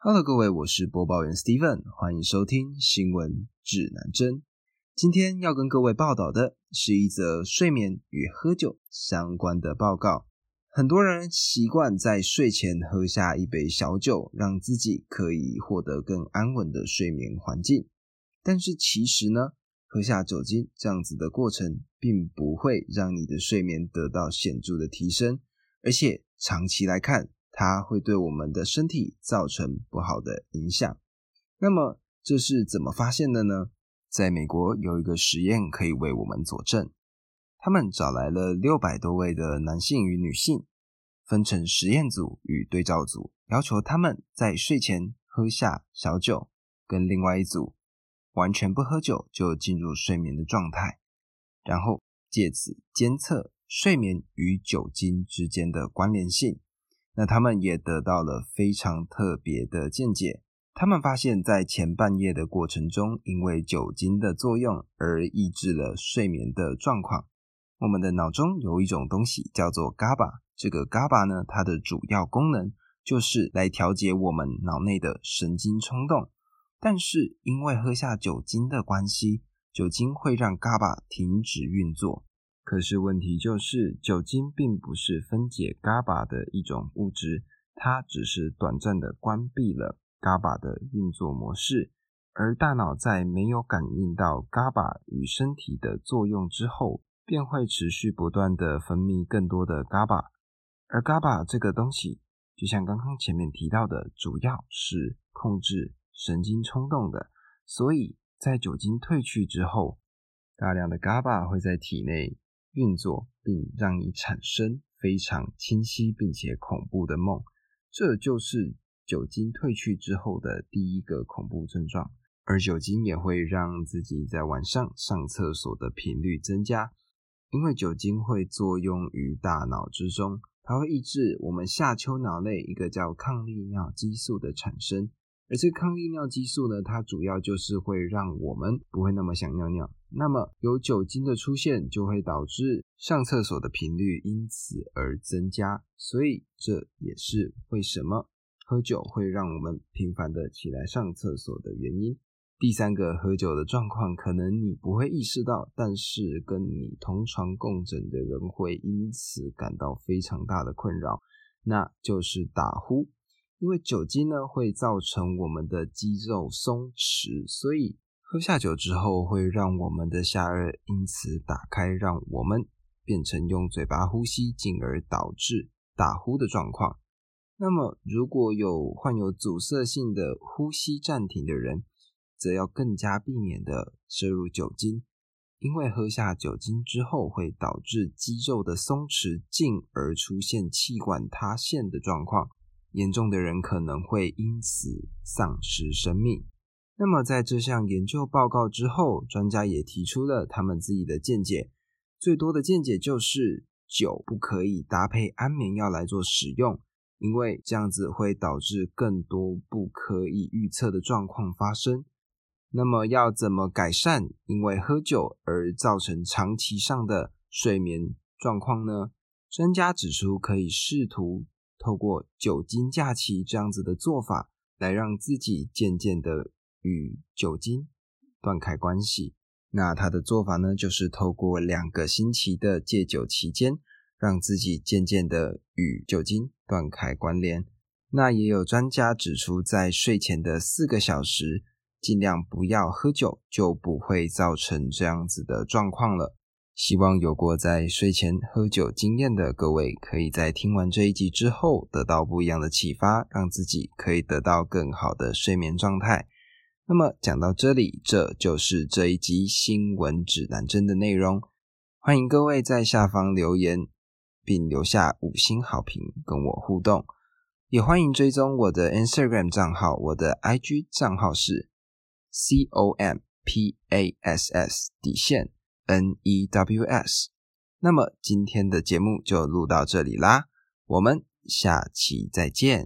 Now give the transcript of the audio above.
Hello，各位，我是播报员 Steven，欢迎收听新闻指南针。今天要跟各位报道的是一则睡眠与喝酒相关的报告。很多人习惯在睡前喝下一杯小酒，让自己可以获得更安稳的睡眠环境。但是其实呢，喝下酒精这样子的过程，并不会让你的睡眠得到显著的提升，而且长期来看。它会对我们的身体造成不好的影响。那么这是怎么发现的呢？在美国有一个实验可以为我们佐证。他们找来了六百多位的男性与女性，分成实验组与对照组，要求他们在睡前喝下小酒，跟另外一组完全不喝酒就进入睡眠的状态，然后借此监测睡眠与酒精之间的关联性。那他们也得到了非常特别的见解。他们发现，在前半夜的过程中，因为酒精的作用而抑制了睡眠的状况。我们的脑中有一种东西叫做 GABA，这个 GABA 呢，它的主要功能就是来调节我们脑内的神经冲动。但是因为喝下酒精的关系，酒精会让 GABA 停止运作。可是问题就是，酒精并不是分解 GABA 的一种物质，它只是短暂的关闭了 GABA 的运作模式。而大脑在没有感应到 GABA 与身体的作用之后，便会持续不断的分泌更多的 GABA。而 GABA 这个东西，就像刚刚前面提到的，主要是控制神经冲动的。所以在酒精褪去之后，大量的 GABA 会在体内。运作并让你产生非常清晰并且恐怖的梦，这就是酒精褪去之后的第一个恐怖症状。而酒精也会让自己在晚上上厕所的频率增加，因为酒精会作用于大脑之中，它会抑制我们下丘脑内一个叫抗利尿激素的产生。而这抗利尿激素呢，它主要就是会让我们不会那么想尿尿。那么有酒精的出现，就会导致上厕所的频率因此而增加。所以这也是为什么喝酒会让我们频繁的起来上厕所的原因。第三个喝酒的状况，可能你不会意识到，但是跟你同床共枕的人会因此感到非常大的困扰，那就是打呼。因为酒精呢会造成我们的肌肉松弛，所以喝下酒之后会让我们的下颚因此打开，让我们变成用嘴巴呼吸，进而导致打呼的状况。那么如果有患有阻塞性的呼吸暂停的人，则要更加避免的摄入酒精，因为喝下酒精之后会导致肌肉的松弛，进而出现气管塌陷的状况。严重的人可能会因此丧失生命。那么，在这项研究报告之后，专家也提出了他们自己的见解。最多的见解就是，酒不可以搭配安眠药来做使用，因为这样子会导致更多不可以预测的状况发生。那么，要怎么改善因为喝酒而造成长期上的睡眠状况呢？专家指出，可以试图。透过酒精假期这样子的做法，来让自己渐渐的与酒精断开关系。那他的做法呢，就是透过两个星期的戒酒期间，让自己渐渐的与酒精断开关联。那也有专家指出，在睡前的四个小时，尽量不要喝酒，就不会造成这样子的状况了。希望有过在睡前喝酒经验的各位，可以在听完这一集之后得到不一样的启发，让自己可以得到更好的睡眠状态。那么讲到这里，这就是这一集新闻指南针的内容。欢迎各位在下方留言，并留下五星好评跟我互动，也欢迎追踪我的 Instagram 账号，我的 IG 账号是 C O M P A S S 底线。N E W S，那么今天的节目就录到这里啦，我们下期再见。